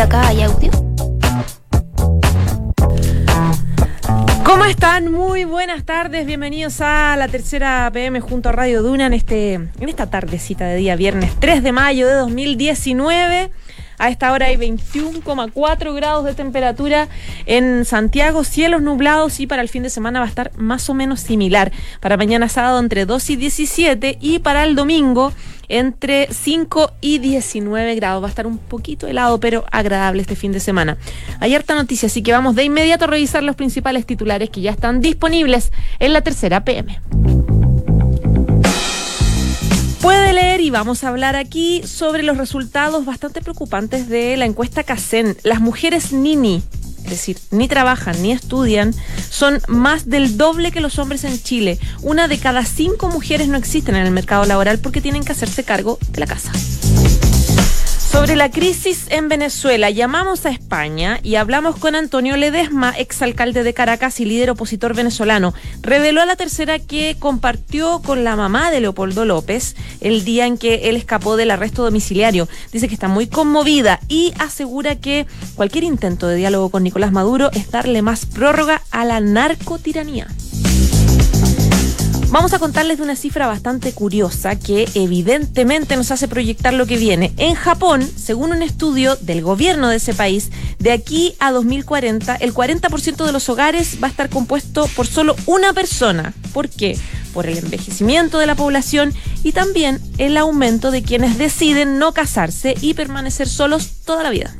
Acá hay audio. ¿Cómo están? Muy buenas tardes, bienvenidos a la tercera PM junto a Radio Duna en, este, en esta tardecita de día viernes 3 de mayo de 2019. A esta hora hay 21,4 grados de temperatura en Santiago, cielos nublados y para el fin de semana va a estar más o menos similar. Para mañana sábado entre 2 y 17 y para el domingo entre 5 y 19 grados. Va a estar un poquito helado, pero agradable este fin de semana. Hay harta noticia, así que vamos de inmediato a revisar los principales titulares que ya están disponibles en la tercera PM puede leer y vamos a hablar aquí sobre los resultados bastante preocupantes de la encuesta CACEN. Las mujeres Nini, es decir, ni trabajan ni estudian, son más del doble que los hombres en Chile. Una de cada cinco mujeres no existen en el mercado laboral porque tienen que hacerse cargo de la casa. Sobre la crisis en Venezuela, llamamos a España y hablamos con Antonio Ledesma, exalcalde de Caracas y líder opositor venezolano. Reveló a la tercera que compartió con la mamá de Leopoldo López el día en que él escapó del arresto domiciliario. Dice que está muy conmovida y asegura que cualquier intento de diálogo con Nicolás Maduro es darle más prórroga a la narcotiranía. Vamos a contarles de una cifra bastante curiosa que evidentemente nos hace proyectar lo que viene. En Japón, según un estudio del gobierno de ese país, de aquí a 2040 el 40% de los hogares va a estar compuesto por solo una persona. ¿Por qué? Por el envejecimiento de la población y también el aumento de quienes deciden no casarse y permanecer solos toda la vida.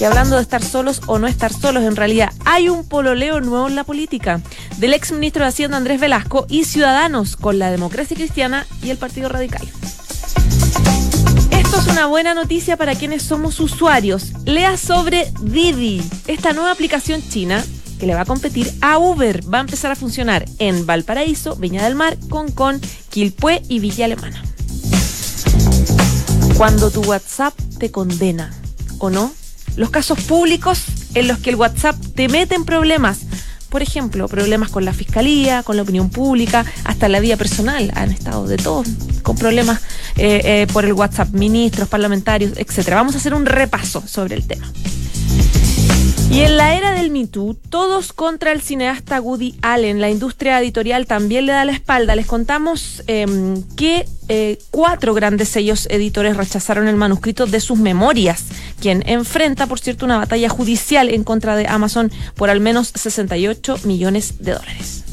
Y hablando de estar solos o no estar solos, en realidad hay un pololeo nuevo en la política del ex ministro de Hacienda Andrés Velasco y Ciudadanos con la democracia cristiana y el Partido Radical. Esto es una buena noticia para quienes somos usuarios. Lea sobre Didi, esta nueva aplicación china que le va a competir a Uber. Va a empezar a funcionar en Valparaíso, Viña del Mar, Concón, Quilpué y Villa Alemana. Cuando tu WhatsApp te condena, ¿o no? Los casos públicos en los que el WhatsApp te mete en problemas. Por ejemplo, problemas con la fiscalía, con la opinión pública, hasta la vida personal. Han estado de todo, con problemas eh, eh, por el WhatsApp, ministros, parlamentarios, etcétera. Vamos a hacer un repaso sobre el tema. Y en la era del Me Too, todos contra el cineasta Woody Allen. La industria editorial también le da la espalda. Les contamos em, que eh, cuatro grandes sellos editores rechazaron el manuscrito de sus memorias, quien enfrenta, por cierto, una batalla judicial en contra de Amazon por al menos 68 millones de dólares.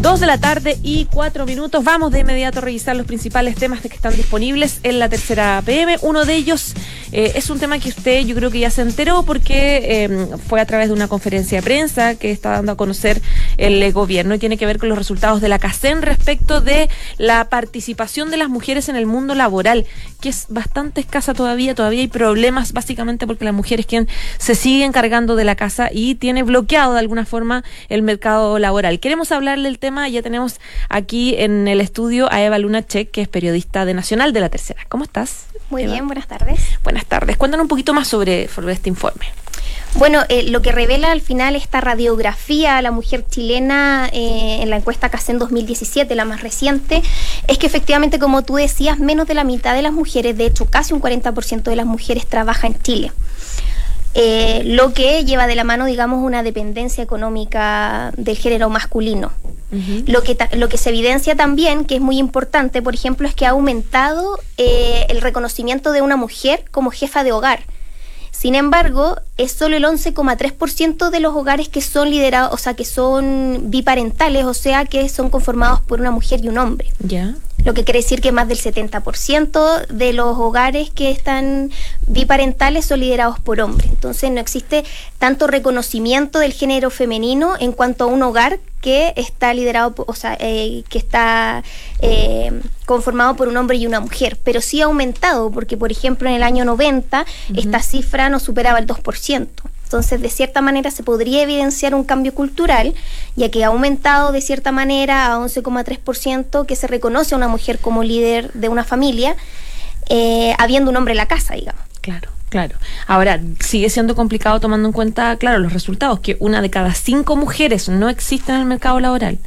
Dos de la tarde y cuatro minutos. Vamos de inmediato a revisar los principales temas que están disponibles en la tercera PM. Uno de ellos eh, es un tema que usted yo creo que ya se enteró porque em, fue a través de una conferencia de prensa que está dando a conocer el gobierno y tiene que ver con los resultados de la CACEN respecto de la participación de las mujeres en el mundo laboral, que es bastante escasa todavía. Todavía hay problemas básicamente porque la mujer es quien se sigue encargando de la casa y tiene bloqueado de alguna forma el mercado laboral. Queremos hablarle del tema. Ya tenemos aquí en el estudio a Eva Luna Check, que es periodista de Nacional de la Tercera. ¿Cómo estás? Muy bien, buenas tardes. Buenas tardes. Cuéntanos un poquito más sobre, este informe. Bueno, eh, lo que revela al final esta radiografía a la mujer chilena eh, en la encuesta CACEN 2017, la más reciente, es que efectivamente, como tú decías, menos de la mitad de las mujeres, de hecho casi un 40% de las mujeres trabaja en Chile. Eh, lo que lleva de la mano, digamos, una dependencia económica del género masculino. lo, que lo que se evidencia también, que es muy importante, por ejemplo, es que ha aumentado eh, el reconocimiento de una mujer como jefa de hogar. Sin embargo, es solo el 11,3% de los hogares que son liderados, o sea, que son biparentales, o sea, que son conformados por una mujer y un hombre. Ya lo que quiere decir que más del 70% de los hogares que están biparentales son liderados por hombres. Entonces no existe tanto reconocimiento del género femenino en cuanto a un hogar que está liderado, o sea, eh, que está eh, conformado por un hombre y una mujer, pero sí ha aumentado, porque por ejemplo en el año 90 esta cifra no superaba el 2%. Entonces, de cierta manera, se podría evidenciar un cambio cultural, ya que ha aumentado de cierta manera a 11,3% que se reconoce a una mujer como líder de una familia, eh, habiendo un hombre en la casa, digamos. Claro. Claro. Ahora, sigue siendo complicado tomando en cuenta, claro, los resultados, que una de cada cinco mujeres no existe en el mercado laboral.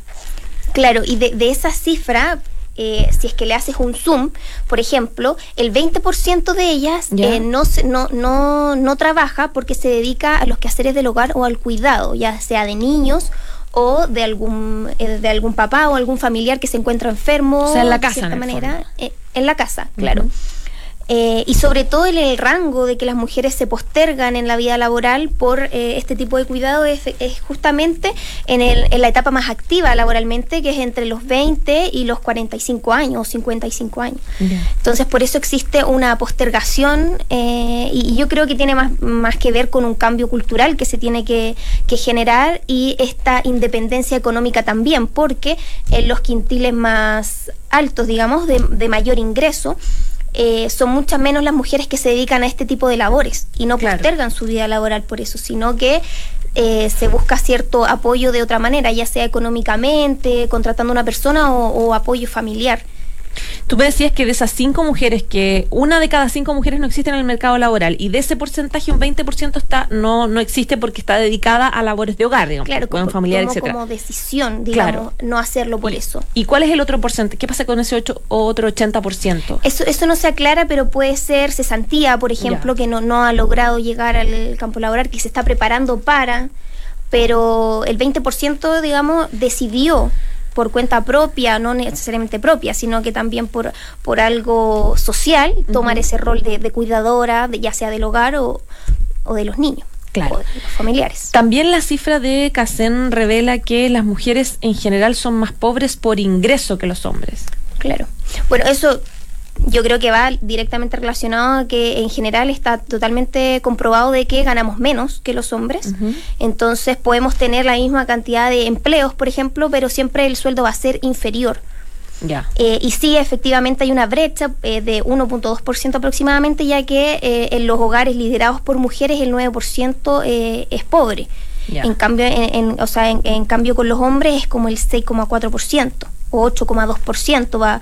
Claro, y de, de esa cifra, eh, si es que le haces un zoom, por ejemplo, el 20% de ellas eh, no, no, no, no trabaja porque se dedica a los quehaceres del hogar o al cuidado, ya sea de niños o de algún eh, de algún papá o algún familiar que se encuentra enfermo o sea, en la casa, de cierta manera en la casa claro eh, y sobre todo el, el, rango de que las mujeres se postergan en la vida laboral por eh, este tipo de cuidado es, justamente en, el, en, la etapa más activa laboralmente, que es entre los 20 y los 45 años o 55 años. Entonces, por eso existe una postergación eh, y, yo creo que tiene más, más que ver con un cambio cultural que se tiene que, que generar y esta independencia económica también, porque en los quintiles más altos, digamos, de, de mayor ingreso, eh, son muchas menos las mujeres que se dedican a este tipo de labores y no postergan su vida laboral por eso, sino que eh, se busca cierto apoyo de otra manera, ya sea económicamente, contratando a una persona o apoyo familiar. Tú me decías que de esas cinco mujeres, que una de cada cinco mujeres no existe en el mercado laboral y de ese porcentaje un 20% está, no, no existe porque está dedicada a labores de hogar, digamos, claro, como, familiar, como decisión, digamos, no hacerlo por eso. ¿Y cuál es el otro porcentaje? ¿Qué pasa con ese ocho, otro 80%? Eso, eso no se aclara, pero puede ser cesantía, por ejemplo, que no, no ha logrado llegar al campo laboral, que se está preparando para, pero el 20%, digamos, decidió por cuenta propia, no necesariamente propia, sino que también por, por algo social, tomar ese rol de, cuidadora, de, ya sea del hogar o, o de los niños. Claro. de los familiares. También la cifra de CACEN revela que las mujeres en general son más pobres por ingreso que los hombres. Claro. Bueno, eso yo creo que va directamente relacionado a que en general está totalmente comprobado de que ganamos menos que los hombres. Entonces podemos tener la misma cantidad de empleos, por ejemplo, pero siempre el sueldo va a ser inferior. Ya. Eh, y sí, efectivamente hay una brecha eh, de 1.2% aproximadamente, ya que eh, en los hogares liderados por mujeres el 9% es pobre. En cambio, en, o sea, en, cambio con los hombres es como el 6,4% o 8,2% va, va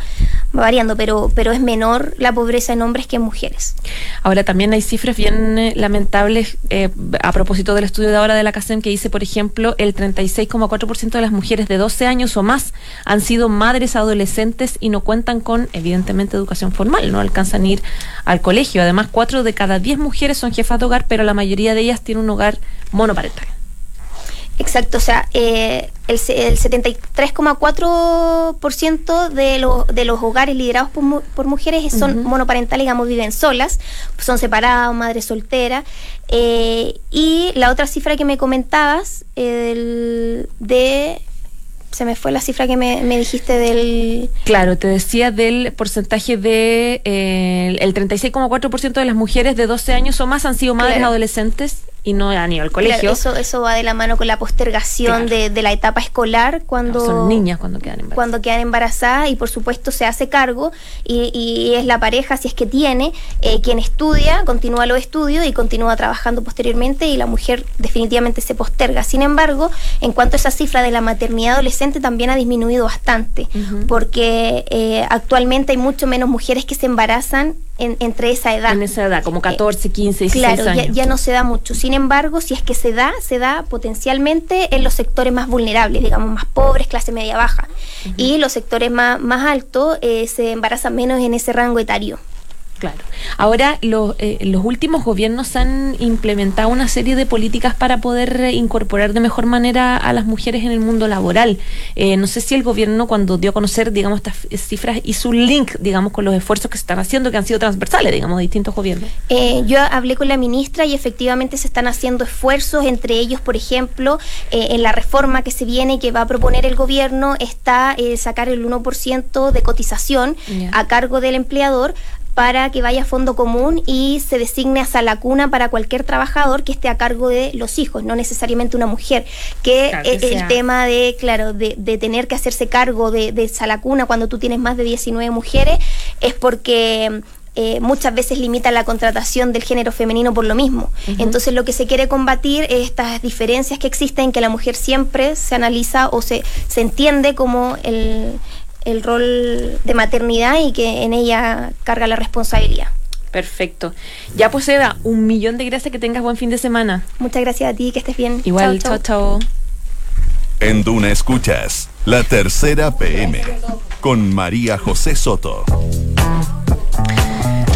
variando, pero, pero es menor la pobreza en hombres que en mujeres. Ahora también hay cifras bien eh, lamentables eh, a propósito del estudio de ahora de la CASEM que dice, por ejemplo, el 36,4% de las mujeres de 12 años o más han sido madres adolescentes y no cuentan con, evidentemente, educación formal, no alcanzan a ir al colegio. Además, 4 de cada 10 mujeres son jefas de hogar, pero la mayoría de ellas tienen un hogar monoparental. Exacto, o sea, eh, el, el 73,4% de, los de los hogares liderados por, por mujeres son monoparentales, digamos, viven solas, son separados, madres solteras. Eh, y la otra cifra que me comentabas, el de se me fue la cifra que me, dijiste del... Claro, te decía del porcentaje de... Eh, el 36,4% de las mujeres de 12 años o más han sido madres adolescentes y no han ido al colegio. eso, eso va de la mano con la postergación de, de, la etapa escolar cuando... son niñas cuando quedan embarazadas. Cuando quedan embarazadas y por supuesto se hace cargo y, y es la pareja, si es que tiene, eh, quien estudia, continúa los estudios y continúa trabajando posteriormente y la mujer definitivamente se posterga. Sin embargo, en cuanto a esa cifra de la maternidad adolescente también ha disminuido bastante porque eh, actualmente hay mucho menos mujeres que se embarazan entre esa edad. En esa edad, como 14, 15, 16 claro, años. Ya, ya no se da mucho. Sin embargo, si es que se da, se da potencialmente en los sectores más vulnerables, digamos, más pobres, clase media baja. Y los sectores más, más altos eh, se embarazan menos en ese rango etario. Claro. Ahora, eh, los últimos gobiernos han implementado una serie de políticas para poder eh, incorporar de mejor manera a las mujeres en el mundo laboral. Eh, no sé si el gobierno, cuando dio a conocer, digamos, estas cifras, hizo un link, digamos, con los esfuerzos que se están haciendo, que han sido transversales, digamos, de distintos gobiernos. yo hablé con la ministra y efectivamente se están haciendo esfuerzos, entre ellos, por ejemplo, en la reforma que se viene y que va a proponer el gobierno, está sacar el 1% de cotización a cargo del empleador para que vaya a fondo común y se designe hasta la cuna para cualquier trabajador que esté a cargo de los hijos, no necesariamente una mujer. Que, el tema de, claro, de, tener que hacerse cargo de, de esa cuna cuando tú tienes más de 19 mujeres es porque eh, muchas veces limita la contratación del género femenino por lo mismo. Entonces lo que se quiere combatir es estas diferencias que existen, que la mujer siempre se analiza o se, se entiende como el, el rol de maternidad y que en ella carga la responsabilidad. Perfecto. Ya pues Eda, un millón de gracias, que tengas buen fin de semana. Muchas gracias a ti, que estés bien. Igual, chao, chao. En Duna Escuchas, la tercera PM. con María José Soto.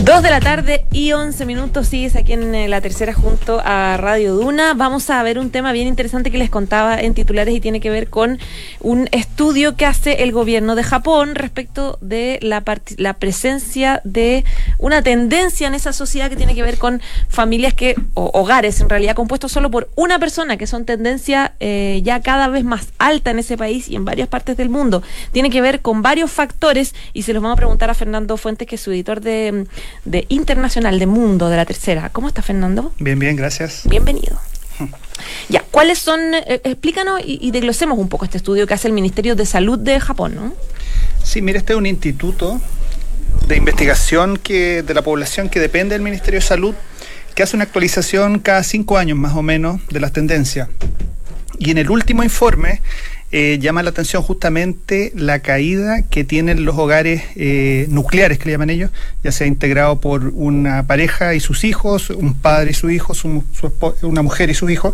Dos de la tarde y once minutos sigues aquí en eh, la tercera junto a Radio Duna. Vamos a ver un tema bien interesante que les contaba en titulares y tiene que ver con un estudio que hace el gobierno de Japón respecto de la, la presencia de una tendencia en esa sociedad que tiene que ver con familias que, o hogares en realidad compuestos solo por una persona, que son tendencia eh, ya cada vez más alta en ese país y en varias partes del mundo. Tiene que ver con varios factores y se los vamos a preguntar a Fernando Fuentes, que es su editor de de Internacional de Mundo de la Tercera. ¿Cómo está Fernando? Bien, bien, gracias. Bienvenido. Ya, ¿cuáles son? Eh, explícanos y, y, desglosemos un poco este estudio que hace el Ministerio de Salud de Japón, ¿no? Sí, mira, este es un instituto de investigación que de la población que depende del Ministerio de Salud, que hace una actualización cada cinco años más o menos de las tendencias. Y en el último informe eh, llama la atención justamente la caída que tienen los hogares eh, nucleares, que le llaman ellos, ya sea integrado por una pareja y sus hijos, un padre y su hijo, una mujer y sus hijos,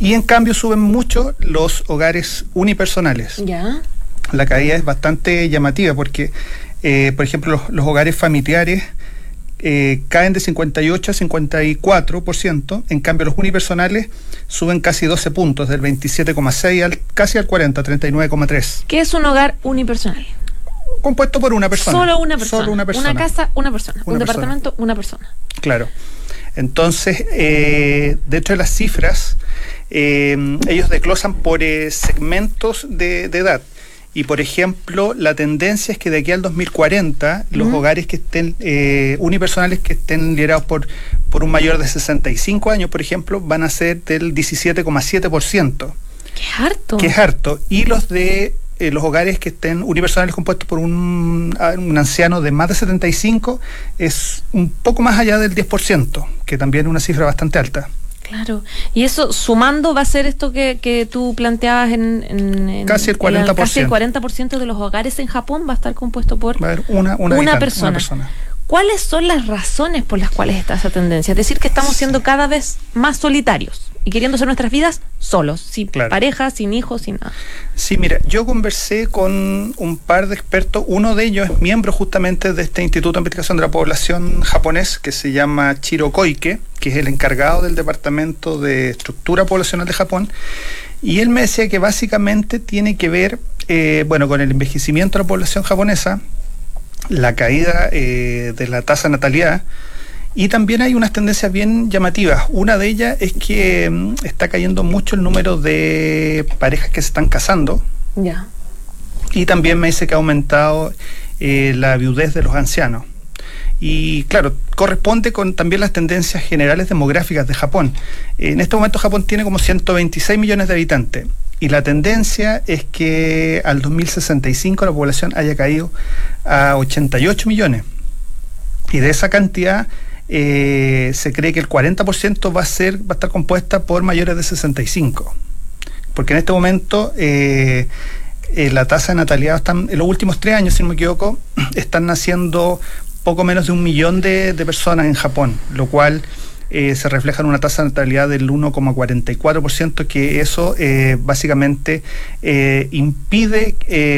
y en cambio suben mucho los hogares unipersonales. Ya. La caída es bastante llamativa porque, eh, por ejemplo, los hogares familiares eh, caen de 58 a 54%, en cambio los unipersonales suben casi 12 puntos, del 27,6 al casi al 40, 39,3. ¿Qué es un hogar unipersonal? Compuesto por una persona. Solo una persona. una, persona. una casa, una persona. un departamento, una persona. Claro. Entonces, eh, dentro de las cifras, eh, ellos desglosan por segmentos de edad. Y por ejemplo, la tendencia es que de aquí al 2040 los hogares que estén eh, unipersonales que estén liderados por, por un mayor de 65 años, por ejemplo, van a ser del 17,7%. Qué harto. Qué harto. Y los de eh, los hogares que estén unipersonales compuestos por un, un, anciano de más de 75 es un poco más allá del 10%, que también es una cifra bastante alta. Claro, y eso sumando va a ser esto que, que tú planteabas en, casi el 40%. casi el 40% de los hogares en Japón va a estar compuesto por una, una, persona. ¿Cuáles son las razones por las cuales está esa tendencia? Es decir, que estamos siendo cada vez más solitarios y queriendo hacer nuestras vidas solos, sin pareja, sin hijos, sin nada. Sí, mira, yo conversé con un par de expertos, uno de ellos es miembro justamente de este Instituto de Investigación de la Población japonés que se llama Chiro Koike, que es el encargado del Departamento de Estructura Poblacional de Japón, y él me decía que básicamente tiene que ver, eh, bueno, con el envejecimiento de la población japonesa, la caída eh, de la tasa de natalidad, y también hay unas tendencias bien llamativas. Una de ellas es que mm, está cayendo mucho el número de parejas que se están casando. Ya. Y también me dice que ha aumentado eh, la viudez de los ancianos. Y claro, corresponde con también las tendencias generales demográficas de Japón. En este momento Japón tiene como 126 millones de habitantes y la tendencia es que al 2065 la población haya caído a 88 millones. Y de esa cantidad eh, se cree que el 40% va a ser va a estar compuesta por mayores de 65. Porque en este momento eh, eh, la tasa de natalidad están, en los últimos tres años, si no me equivoco, están naciendo poco menos de un millón de, personas en Japón, lo cual eh, se refleja en una tasa de natalidad del 1,44%, que eso eh, básicamente eh, impide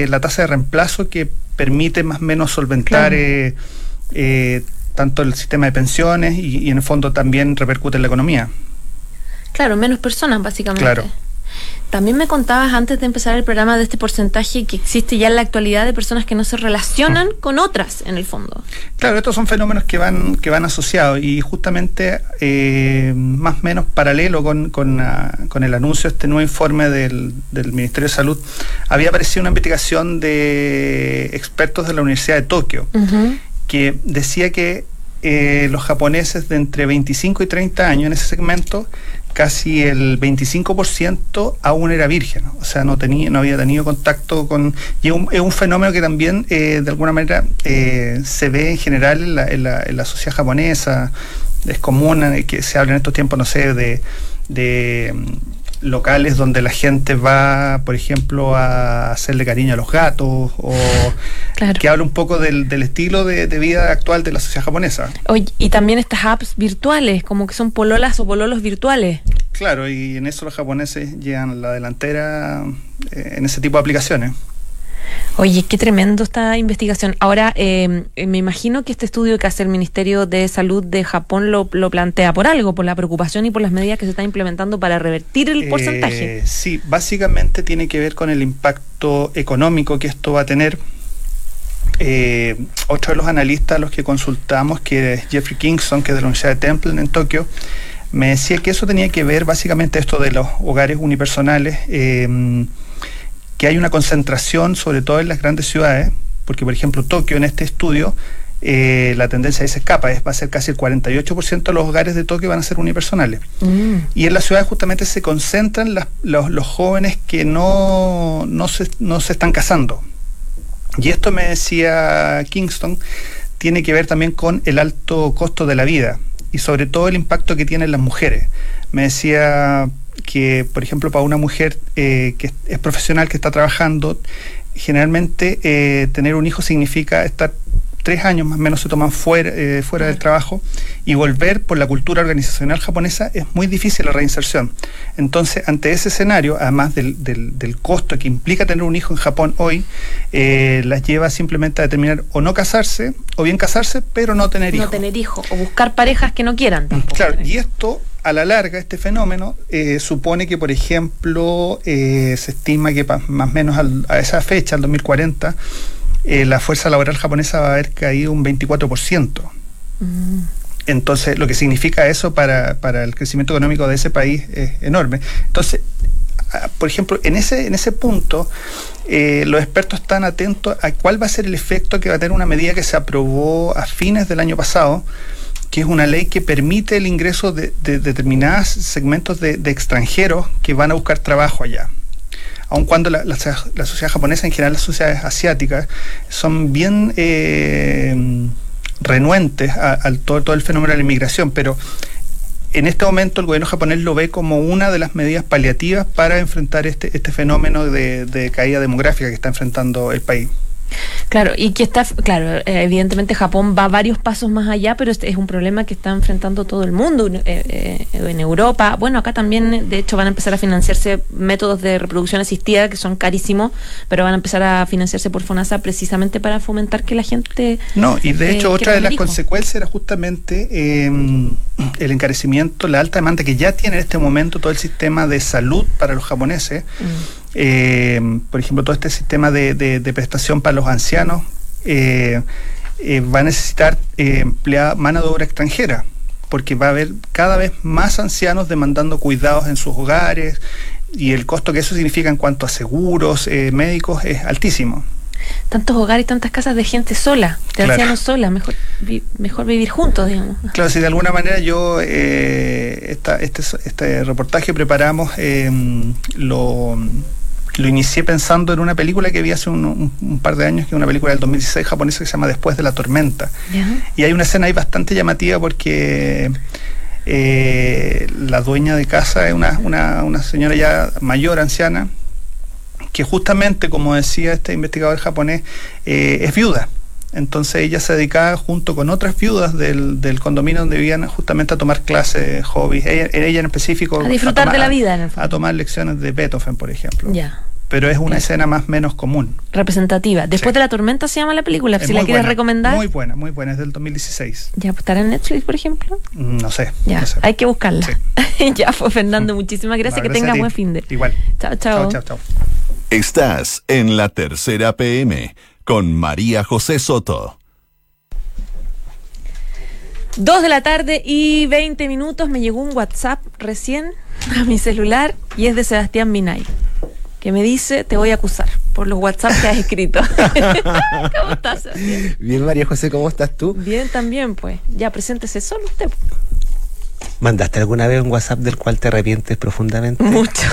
la tasa de reemplazo que permite más o menos solventar tanto el sistema de pensiones y, y, en el fondo también repercute en la economía. Claro, menos personas básicamente. Claro. También me contabas antes de empezar el programa de este porcentaje que existe ya en la actualidad de personas que no se relacionan con otras en el fondo. Claro, estos son fenómenos que van que van asociados y justamente eh, más o menos paralelo con, con, ah, con, el anuncio de este nuevo informe del, del, Ministerio de Salud, había aparecido una investigación de expertos de la Universidad de Tokio que decía que eh, los japoneses de entre 25 y 30 años en ese segmento casi el 25% aún era virgen, o sea, no tenía, no había tenido contacto con... Y es un, fenómeno que también, eh, de alguna manera, eh, se ve en general en la, sociedad japonesa, es común que se habla en estos tiempos, no sé, de locales donde la gente va, por ejemplo, a hacerle cariño a los gatos o que habla un poco del, estilo de, vida actual de la sociedad japonesa. y también estas apps virtuales, como que son pololas o pololos virtuales. Claro, y en eso los japoneses llegan la delantera eh, en ese tipo de aplicaciones. Oye, qué tremendo esta investigación. Ahora, eh, me imagino que este estudio que hace el Ministerio de Salud de Japón lo, lo, plantea por algo, por la preocupación y por las medidas que se están implementando para revertir el porcentaje. Eh, sí, básicamente tiene que ver con el impacto económico que esto va a tener. Eh, otro de los analistas a los que consultamos, que es Jeffrey Kingston, que es de la Universidad de Temple en Tokio, me decía que eso tenía que ver básicamente esto de los hogares unipersonales. Que hay una concentración, sobre todo en las grandes ciudades, porque por ejemplo Tokio en este estudio, eh, la tendencia se escapa, es, va a ser casi el 48% de los hogares de Tokio van a ser unipersonales. Mm. Y en las ciudades justamente se concentran los, los, jóvenes que no, no, se, no se están casando. Y esto me decía Kingston, tiene que ver también con el alto costo de la vida y sobre todo el impacto que tienen las mujeres. Me decía, que, por ejemplo, para una mujer eh, que es profesional, que está trabajando, generalmente eh, tener un hijo significa estar tres años más o menos se toman fuera, eh, fuera del trabajo y volver por la cultura organizacional japonesa es muy difícil la reinserción. Entonces, ante ese escenario, además del, del, costo que implica tener un hijo en Japón hoy, las lleva simplemente a determinar o no casarse, o bien casarse, pero no tener hijos. No tener hijos, o buscar parejas que no quieran tampoco. Claro, y esto a la larga este fenómeno eh, supone que, por ejemplo, eh, se estima que más o menos a esa fecha, al 2040, eh, la fuerza laboral japonesa va a haber caído un 24%. Mm. Entonces, lo que significa eso para, para, el crecimiento económico de ese país es enorme. Entonces, por ejemplo, en ese, en ese punto, los expertos están atentos a cuál va a ser el efecto que va a tener una medida que se aprobó a fines del año pasado, que es una ley que permite el ingreso de, determinados segmentos de, extranjeros que van a buscar trabajo allá. Aun cuando la, sociedad japonesa, en general las sociedades asiáticas, son bien eh, renuentes al todo, el fenómeno de la inmigración, pero en este momento el gobierno japonés lo ve como una de las medidas paliativas para enfrentar este, este fenómeno de caída demográfica que está enfrentando el país. Claro, y que está, claro, eh, evidentemente Japón va varios pasos más allá, pero es un problema que está enfrentando todo el mundo eh, eh, en Europa. Bueno, acá también, de hecho, van a empezar a financiarse métodos de reproducción asistida que son carísimos, pero van a empezar a financiarse por FONASA precisamente para fomentar que la gente. No, y de hecho, otra de las consecuencias era justamente em, el encarecimiento, la alta demanda que ya tiene en este momento todo el sistema de salud para los japoneses. Mm. Eh, por ejemplo, todo este sistema de, prestación para los ancianos eh, eh, va a necesitar emplear mano de obra extranjera, porque va a haber cada vez más ancianos demandando cuidados en sus hogares y el costo que eso significa en cuanto a seguros médicos es altísimo tantos hogares y tantas casas de gente sola, de ancianos sola, mejor, mejor vivir juntos, digamos. Claro, si de alguna manera yo, eh, este, este reportaje preparamos, em, lo, lo inicié pensando en una película que vi hace un, par de años, que es una película del 2016 japonesa que se llama Después de la tormenta. Y hay una escena ahí bastante llamativa porque... Eh, la dueña de casa es una, una, una señora ya mayor, anciana, que justamente, como decía este investigador japonés, eh, es viuda. Entonces ella se dedicaba junto con otras viudas del, del condominio donde vivían justamente a tomar clases, hobbies, ella, en específico... A disfrutar de la vida, en el A tomar lecciones de Beethoven, por ejemplo. Ya. Pero es una escena más menos común. Representativa. Después de la tormenta se llama la película, si la quieres recomendar. Muy buena, muy buena, es del 2016. Ya, pues, ¿estará en Netflix, por ejemplo? Mm, no sé. Ya, hay que buscarla. ya, pues Fernando, muchísimas gracias, que tengas buen fin de. Igual. Chao, chao. Chao, chao, chao. Estás en la tercera PM con María José Soto. Dos de la tarde y 20 minutos me llegó un WhatsApp recién a mi celular y es de Sebastián Minay, que me dice, te voy a acusar por los WhatsApp que has escrito. ¿Cómo estás, Sebastián? Bien, María José, ¿cómo estás tú? Bien, también, pues. Ya, preséntese solo usted. ¿Mandaste alguna vez un WhatsApp del cual te arrepientes profundamente? Mucho.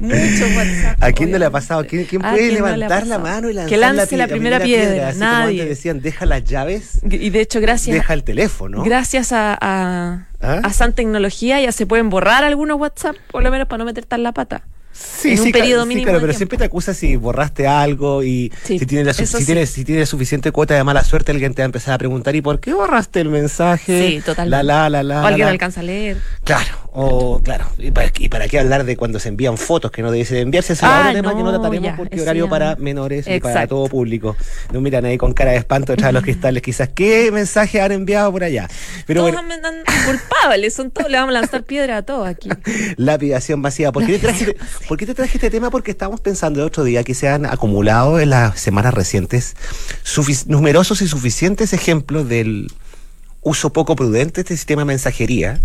Mucho WhatsApp. ¿A quién no le ha pasado? ¿Quién, puede levantar la mano y lanzar que lance la, primera, piedra? Nadie. decían, deja las llaves. Y de hecho, gracias. Deja el teléfono. Gracias a, a, ¿Ah? a San Tecnología ya se pueden borrar algunos WhatsApp, por lo menos para no meter tan la pata. Sí, en un sí, periodo claro, sí, mínimo claro, de pero tiempo. siempre te acusa si borraste algo y Sí, si, tienes la, si, tienes, si tienes suficiente cuota de mala suerte, alguien te va a empezar a preguntar ¿y por qué borraste el mensaje? Sí, totalmente. La, la, la, la, O alguien la. alcanza a leer. Claro, o claro. ¿Y para, y para qué hablar de cuando se envían fotos que no debiesen enviarse? Ese es Ah, otro tema que no no, trataremos ya, porque horario ya para no. menores y para todo público. No miran ahí con cara de espanto detrás de los cristales, quizás. ¿Qué mensaje han enviado por allá? Pero todos bueno, andan culpables, son todos, le vamos a lanzar piedra a todos aquí. Lapidación masiva. ¿Por qué, te traje, por qué te traje este tema? Porque estábamos pensando el otro día que se han acumulado en las semanas recientes numerosos y suficientes ejemplos del uso poco prudente de este sistema de mensajería.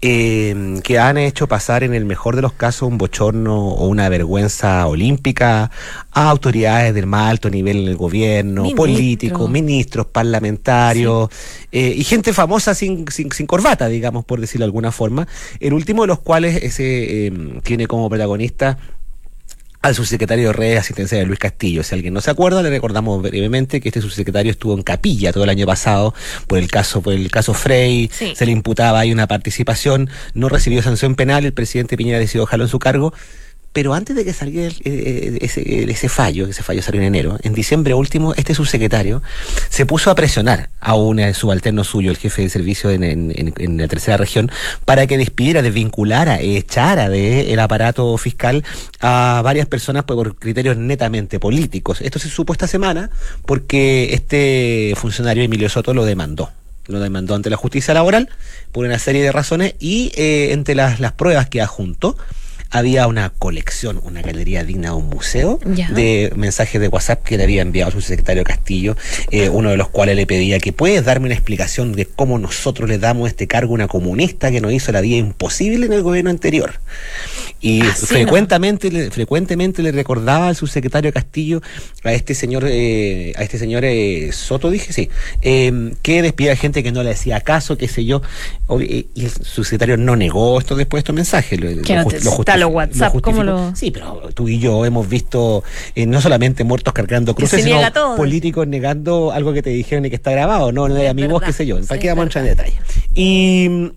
Eh, que han hecho pasar en el mejor de los casos un bochorno o una vergüenza olímpica a autoridades del más alto nivel en el gobierno, Ministro. políticos, ministros, parlamentarios eh, y gente famosa sin, sin, sin corbata, digamos, por decirlo de alguna forma. El último de los cuales ese, eh, tiene como protagonista al subsecretario de Redes Asistencia de Luis Castillo. Si alguien no se acuerda, le recordamos brevemente que este subsecretario estuvo en capilla todo el año pasado por el caso, por el caso Frey, Sí. se le imputaba ahí una participación, no recibió sanción penal, el presidente Piñera decidió dejarlo en su cargo. Pero antes de que saliera el- eh, ese, ese fallo, ese fallo salió en enero, en diciembre último, este subsecretario se puso a presionar a un eh, subalterno suyo, el jefe de servicio en, la tercera región, para que despidiera, desvinculara, echara del aparato fiscal a varias personas pues, por criterios netamente políticos. Esto se supo esta semana porque este funcionario Emilio Soto lo demandó lo demandó ante la justicia laboral por una serie de razones y eh, entre las, las pruebas que adjuntó había una colección, una galería digna de un museo Ya. de mensajes de WhatsApp que le había enviado su secretario Castillo, eh, uno de los cuales le pedía que puedes darme una explicación de cómo nosotros le damos este cargo a una comunista que nos hizo la vida imposible en el gobierno anterior. Y Así frecuentemente, le, frecuentemente le recordaba al subsecretario Castillo a este señor, eh, a este señor eh, Soto, dije, sí, eh, que despida gente que no le hacía caso, qué sé yo. Eh, Y el subsecretario no negó esto después estos mensajes. Lo, Que no te- está justifi- WhatsApp, ¿cómo lo- Sí, pero tú y yo hemos visto eh, no solamente muertos cargando cruces, sino todo. políticos negando algo que te dijeron y que está grabado. No, no de Es amigos, verdad, qué sé yo. ¿Para sí, qué vamos a entrar en detalle? Y.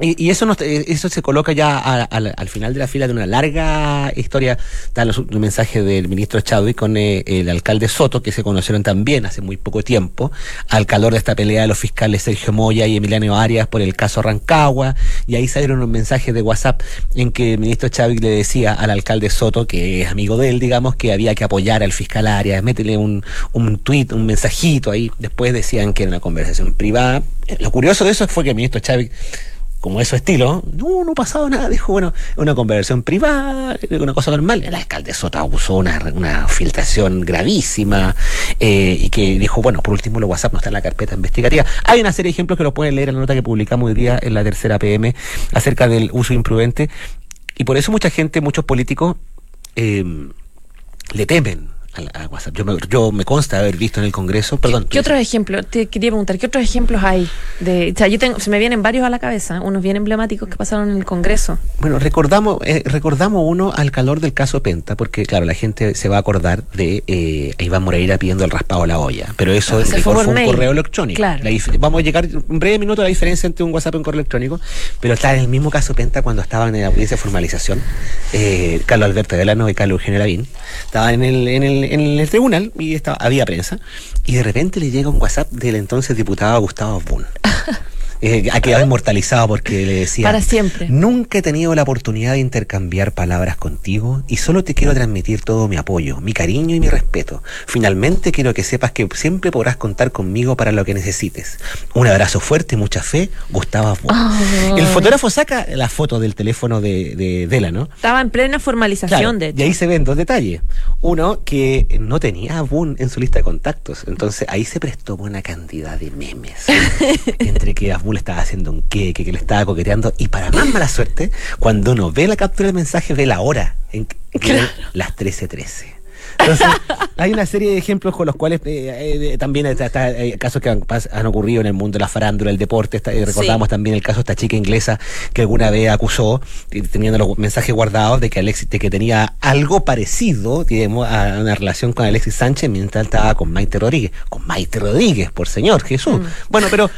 Y, y eso, nos- eh, eso se coloca ya a- al- al final de la fila de una larga historia. Están los, los mensajes del ministro Chadwick con eh, el alcalde Soto, que se conocieron también hace muy poco tiempo, al calor de esta pelea de los fiscales Sergio Moya y Emiliano Arias por el caso Rancagua. Y ahí salieron unos mensajes de WhatsApp en que el ministro Chadwick le decía al alcalde Soto, que es amigo de él, digamos, que había que apoyar al fiscal Arias, métele un, un tweet, un mensajito ahí. Después decían que era una conversación privada. Lo curioso de eso fue que el ministro Chadwick como es su estilo, no, no ha pasado nada. Dijo, bueno, una conversación privada, una cosa normal. El alcalde Sota usó una, una filtración gravísima eh, y que dijo, bueno, por último, los WhatsApp no está en la carpeta investigativa. Hay una serie de ejemplos que lo pueden leer en la nota que publicamos hoy día en la tercera PM acerca del uso imprudente. Y por eso mucha gente, muchos políticos, eh, le temen a WhatsApp. Yo me, yo me consta haber visto en el Congreso, perdón. ¿Qué otros ejemplos? Te quería preguntar, ¿qué otros ejemplos hay? De, o sea, yo tengo, se me vienen varios a la cabeza, unos bien emblemáticos que pasaron en el Congreso. Bueno, recordamos, eh, recordamos uno al calor del caso Penta, porque claro, la gente se va a acordar de eh, Iván Moreira pidiendo el raspado a la olla, pero eso Ah, rigor fue un mail. correo electrónico. Claro. Vamos a llegar en breve minuto a la diferencia entre un WhatsApp y un correo electrónico, pero está en el mismo caso Penta cuando estaban en la audiencia de formalización, eh, Carlos Alberto Delano y Carlos Eugenio Lavín, estaban en el, en el, en el tribunal y había prensa, y de repente le llega un WhatsApp del entonces diputado Gustavo Bun. Eh, ha quedado inmortalizado porque le decía Para siempre. Nunca he tenido la oportunidad de intercambiar palabras contigo y solo te quiero transmitir todo mi apoyo, mi cariño y mi respeto. Finalmente quiero que sepas que siempre podrás contar conmigo para lo que necesites. Un abrazo fuerte, mucha fe, Gustavo. Ay. El fotógrafo saca la foto del teléfono de, de Dela, ¿no? Estaba en plena formalización, Claro, de hecho. y ahí se ven dos detalles. Uno, que no tenía a Boone en su lista de contactos. Entonces ahí se prestó una cantidad de memes. entre que Le estaba haciendo un queque, que le estaba coqueteando. Y para más mala suerte, cuando uno ve la captura del mensaje, ve la hora. En, que eran las 13.13. Entonces, hay una serie de ejemplos con los cuales eh, eh, también está, está, eh, casos que han, han ocurrido en el mundo de la farándula, el deporte. está- eh, recordamos Sí. también el caso de esta chica inglesa que alguna vez acusó, teniendo los mensajes guardados, de que Alexis, de que tenía algo parecido digamos, a una relación con Alexis Sánchez mientras estaba con Maite Rodríguez. Con Maite Rodríguez, por señor Jesús. Bueno, pero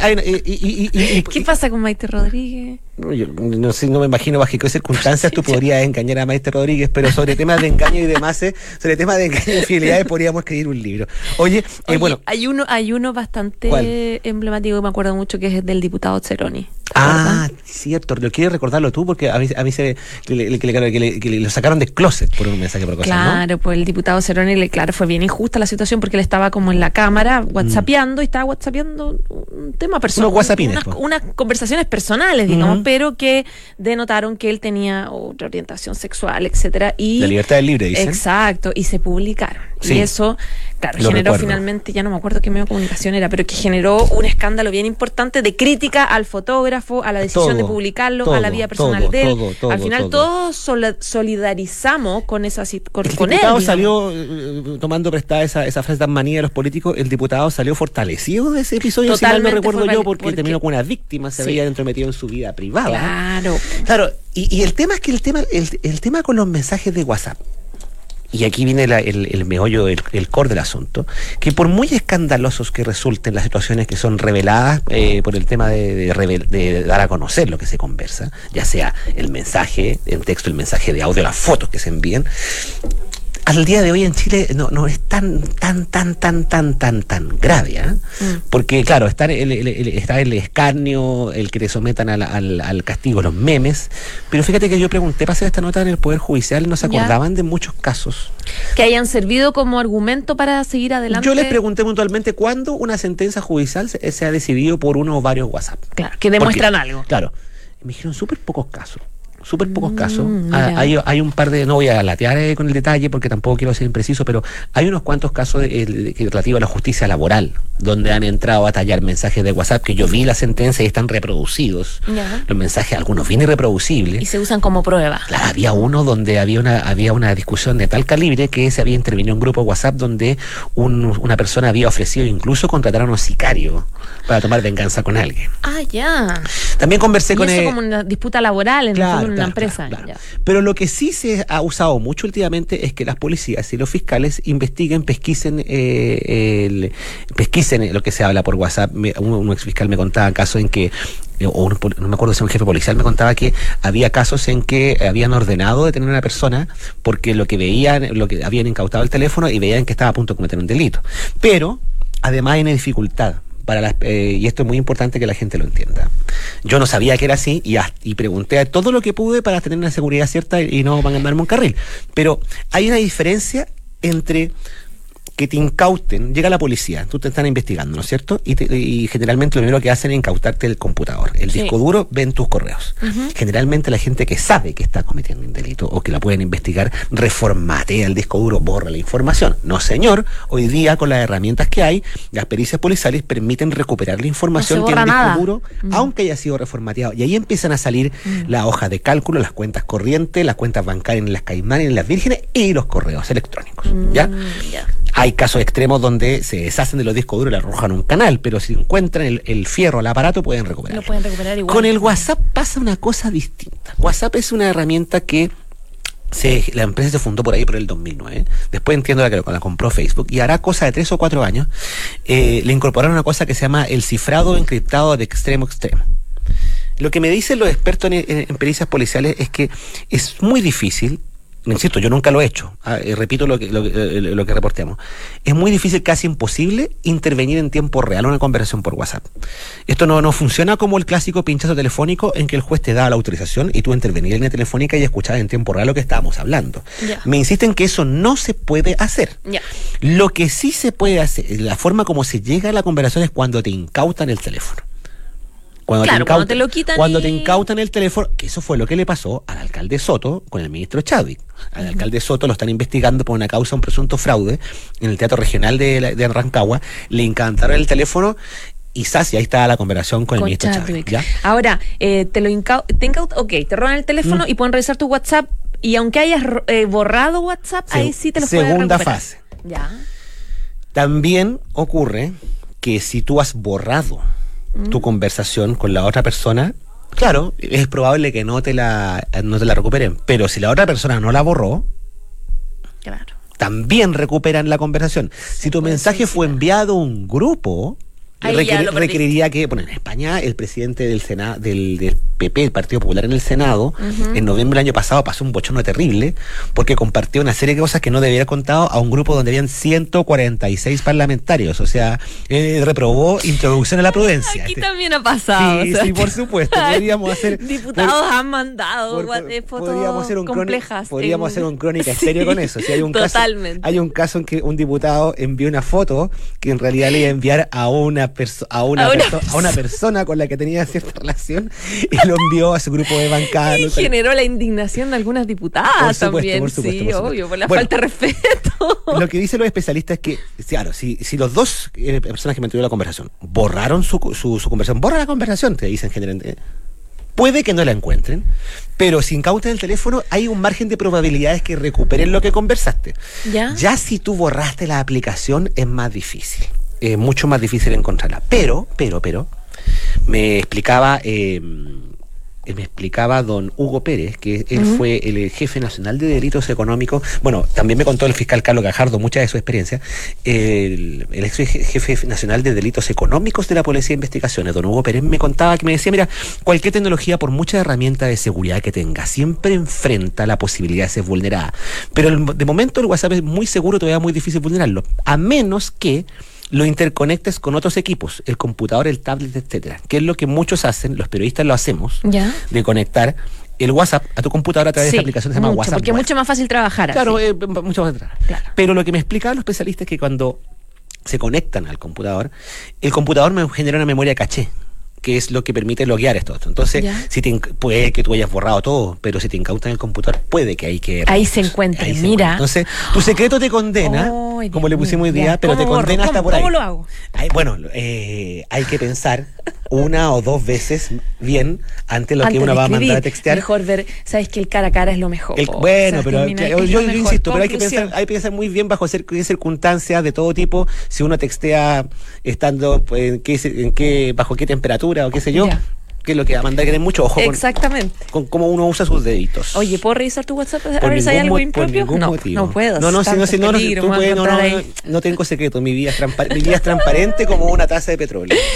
hay- y- y- y- y- ¿Qué pasa con Maite Rodríguez? No, yo no sé, no me imagino bajo qué circunstancias tú podrías engañar a Maestre Rodríguez, pero sobre temas de engaño y demás, eh, sobre temas de engaño y infidelidades podríamos escribir un libro. Oye, eh, Oye, bueno, hay uno, hay uno bastante ¿Cuál? emblemático que me acuerdo mucho que es del diputado Ceroni. ¿Te ah, cierto, lo quieres recordarlo tú porque a mí, a mí se que le, que le- que le- que le- lo sacaron de closet por un mensaje por cosa, ¿no? Claro, pues el diputado Ceroni, le, claro, fue bien injusta la situación porque él estaba como en la cámara whatsappeando y estaba whatsappeando un tema personal. Mm. Unos Unas, pues. unas conversaciones personales, digamos, Ujú. pero que denotaron que él tenía otra orientación sexual, etcétera. Y La libertad del libre, dicen. Exacto, y se publicaron. Sí. Y eso, claro, generó recuerdo. finalmente, ya no me acuerdo qué medio de comunicación era, pero que generó un escándalo bien importante de crítica al fotógrafo, a la decisión de Todo, publicarlo, a la vida personal todo, de él. Al final todo. todos solidarizamos con esa con, El con diputado salió, eh, tomando prestada esa, esa frase tan manía de los políticos, el diputado salió fortalecido de ese episodio, si mal no Totalmente recuerdo yo, porque, porque- terminó con una víctima, se Sí. había entrometido en su vida privada. Claro. Claro, y, y el tema es que el tema, el, el tema con los mensajes de WhatsApp, y aquí viene el, meollo, el, core del asunto, que por muy escandalosos que resulten las situaciones que son reveladas eh, por el tema de, revel- de dar a conocer lo que se conversa, ya sea el mensaje en texto, el mensaje de audio, las fotos que se envíen, al día de hoy en Chile no, no es tan, tan, tan, tan, tan, tan, tan grave, ¿ah? Porque, claro, está el, el- el- está el escarnio, el que te sometan al, al- al castigo, los memes. Pero fíjate que yo pregunté hacer esta nota en el Poder Judicial, no se Ya. acordaban de muchos casos. Que hayan servido como argumento para seguir adelante. Yo les pregunté puntualmente cuándo una sentencia judicial se, se ha decidido por uno o varios WhatsApp. Claro, que demuestran Porque, algo. Claro. Me dijeron súper pocos casos. Súper pocos casos. Mm, Ah, mira. hay, hay un par de, no voy a latear eh, con el detalle porque tampoco quiero ser impreciso, pero hay unos cuantos casos de, de- que relativo a la justicia laboral, donde han entrado a tallar mensajes de WhatsApp que yo vi la sentencia y están reproducidos. Los mensajes, algunos bien irreproducibles. Y se usan como prueba. Claro, había uno donde había una, había una discusión de tal calibre que se había intervenido un grupo de WhatsApp donde un- una persona había ofrecido incluso contratar a unos sicarios para tomar venganza con alguien. Ah, ya. También conversé Y con eso el- como una disputa laboral en, Claro, una claro, empresa. claro, claro. ya. Pero lo que sí se ha usado mucho últimamente es que las policías y los fiscales investiguen, pesquisen, eh, el- pesquisen lo que se habla por WhatsApp. Me- un, un ex fiscal me contaba casos en que, eh, o un no me acuerdo si un jefe policial me contaba que había casos en que habían ordenado detener a una persona porque lo que veían, lo que habían incautado el teléfono y veían que estaba a punto de cometer un delito. Pero además hay una dificultad. Para las, eh, y esto es muy importante que la gente lo entienda. Yo no sabía que era así y, pregunté todo lo que pude para tener una seguridad cierta y no mandarme un carril. Pero hay una diferencia entre que te incauten, llega la policía, tú te están investigando, ¿no es cierto? Y, te- y generalmente lo primero que hacen es incautarte el computador. El Sí. disco duro ven tus correos. Generalmente la gente que sabe que está cometiendo un delito o que la pueden investigar, reformatea el disco duro, borra la información. No, señor, hoy día con las herramientas que hay, las pericias policiales permiten recuperar la información No que en el disco duro, aunque haya sido reformateado. Y ahí empiezan a salir las hojas de cálculo, las cuentas corrientes, las cuentas bancarias en las caimanes, en las vírgenes y los correos electrónicos. ¿Ya? Mm, ya. Hay casos extremos donde se deshacen de los discos duros y le arrojan un canal, pero si encuentran el, el fierro al aparato pueden recuperarlo. Lo pueden recuperar igual. Con el WhatsApp pasa una cosa distinta. WhatsApp es una herramienta que se, la empresa se fundó por ahí por el 2009. Después entiendo la que la compró Facebook y hará cosa de tres o cuatro años. eh, le incorporaron una cosa que se llama el cifrado encriptado de extremo a extremo. Lo que me dicen los expertos en, en- en pericias policiales es que es muy difícil, insisto, yo nunca lo he hecho, ah, eh, repito lo que, lo, eh, lo que reporteamos, es muy difícil, casi imposible, intervenir en tiempo real en una conversación por WhatsApp. Esto no, no funciona como el clásico pinchazo telefónico en que el juez te da la autorización y tú intervenir en la telefónica y escuchar en tiempo real lo que estábamos hablando. Me insisten que eso no se puede hacer. Lo que sí se puede hacer, la forma como se llega a la conversación es cuando te incautan el teléfono. Cuando, Claro, cuando te lo quitan cuando y- te incautan el teléfono, que eso fue lo que le pasó al alcalde Soto con el ministro Chadwick. Al alcalde Soto lo están investigando por una causa, un presunto fraude en el Teatro Regional de, de Rancagua. Le encantaron el teléfono y Sasi, ahí está la conversación con, el ministro. ¿ya? Ahora, eh, te lo incau te ok, te roban el teléfono Mm. y pueden revisar tu WhatsApp y aunque hayas eh, borrado WhatsApp, Se- ahí sí te lo pueden segunda fase. Ya. También ocurre que si tú has borrado Mm. tu conversación con la otra persona, claro, es probable que no te la, no te la recuperen. Pero si la otra persona no la borró, Claro. también recuperan la conversación. Si tu mensaje fue enviado a un grupo, requer- requeriría que, bueno, en España el presidente del Senado, del, del PP, el Partido Popular en el Senado, en noviembre del año pasado pasó un bochorno terrible porque compartió una serie de cosas que no debía haber contado a un grupo donde habían 146 parlamentarios. O sea, eh, reprobó introducción a la prudencia. Aquí Este- también ha pasado. Sí, o sea, sí, por supuesto. Podríamos hacer. Diputados han mandado por- gua- por- fotos podríamos hacer un complejas. podríamos en- hacer un crónica Sí, estéreo con eso. Si hay un Totalmente. caso, hay un caso en que un diputado envió una foto que en realidad le iba a enviar a una perso- a una, A una perso- a una persona con la que tenía cierta relación y lo envió a su grupo de bancada. Y generó la indignación de algunas diputadas Por supuesto, también. por supuesto, sí, por supuesto. obvio, por la Bueno. falta de respeto. Lo que dicen los especialistas es que, claro, si, si los dos eh, personas que mantuvieron la conversación borraron su, su, su conversación, borra la conversación, te dicen generalmente. Puede que no la encuentren, pero si incautan el teléfono, hay un margen de probabilidades que recuperen lo que conversaste. ¿Ya? Ya si tú borraste la aplicación, es más difícil. Es mucho más difícil encontrarla. Pero, pero, pero, me explicaba. eh, eh, me explicaba don Hugo Pérez, que él fue el jefe nacional de delitos económicos. Bueno, también me contó el fiscal Carlos Gajardo mucha de su experiencia. El, el ex jefe nacional de delitos económicos de la Policía de Investigaciones, don Hugo Pérez, me contaba que me decía: Mira, cualquier tecnología, por mucha herramienta de seguridad que tenga, siempre enfrenta la posibilidad de ser vulnerada. Pero el- de momento el WhatsApp es muy seguro, todavía muy difícil vulnerarlo, a menos que lo interconectes con otros equipos, el computador, el tablet, etcétera, que es lo que muchos hacen, los periodistas lo hacemos, ¿Ya? de conectar el WhatsApp a tu computadora a través de esta aplicación que se llama mucho, WhatsApp. porque es mucho más fácil trabajar. Claro, así. eh, mucho más atrás. Claro. Pero lo que me explicaban los especialistas es que cuando se conectan al computador, el computador me genera una memoria caché que es lo que permite loguear esto. Entonces, Ya. si te puede que tú hayas borrado todo, pero si te incautan el computador, puede que hay que... Ahí se encuentre, Ahí se mira. Entonces, tu secreto te condena, como le pusimos hoy día, pero te condena hasta ¿Cómo- por ahí. cómo lo hago? Ay, bueno, eh, hay que pensar una o dos veces bien ante lo Antes que uno de va a mandar a textear. Mejor ver, sabes que el cara a cara es lo mejor. El- bueno, O sea, pero que- yo, yo mejor. insisto, pero hay que pensar, hay que pensar muy bien bajo circunstancias de todo tipo, si uno textea estando pues, en qué, en qué, bajo qué temperatura o qué sé yo. Qué es lo que va a mandar que tener mucho ojo con, Exactamente. con cómo uno usa sus deditos. Oye, ¿puedo revisar tu WhatsApp a Por ver si hay algo por impropio? ningún No, motivo. no puedo. No, no, si no, si no, no, peligro, tú puedes, no, no, no, tengo secreto, mi vida es, transpa- mi vida es transparente como una taza de petróleo.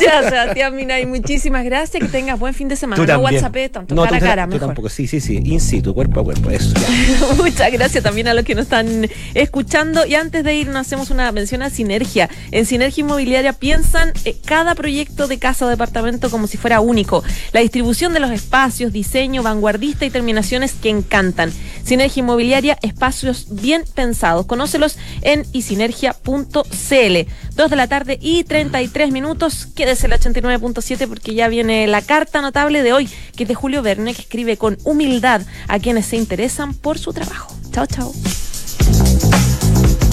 Ya, Sebastián Minay, muchísimas gracias. Que tengas buen fin de semana. Tú no. WhatsApp, tanto No, cara a cara, tú mejor. tampoco, sí, sí, sí, in situ, cuerpo a cuerpo, eso. ya. Muchas gracias también a los que nos están escuchando. Y antes de irnos, hacemos una mención a Sinergia. En Sinergia Inmobiliaria piensan eh, cada proyecto de casa o departamento como si fuera único. La distribución de los espacios, diseño, vanguardista y terminaciones que encantan. Sinergia Inmobiliaria, espacios bien pensados. Conócelos en isinergia.cl. Dos de la tarde y 33 minutos. Quédese el 89.7 porque ya viene la carta notable de hoy, que es de Julio Verne, que escribe con humildad a quienes se interesan por su trabajo. Chao, chao.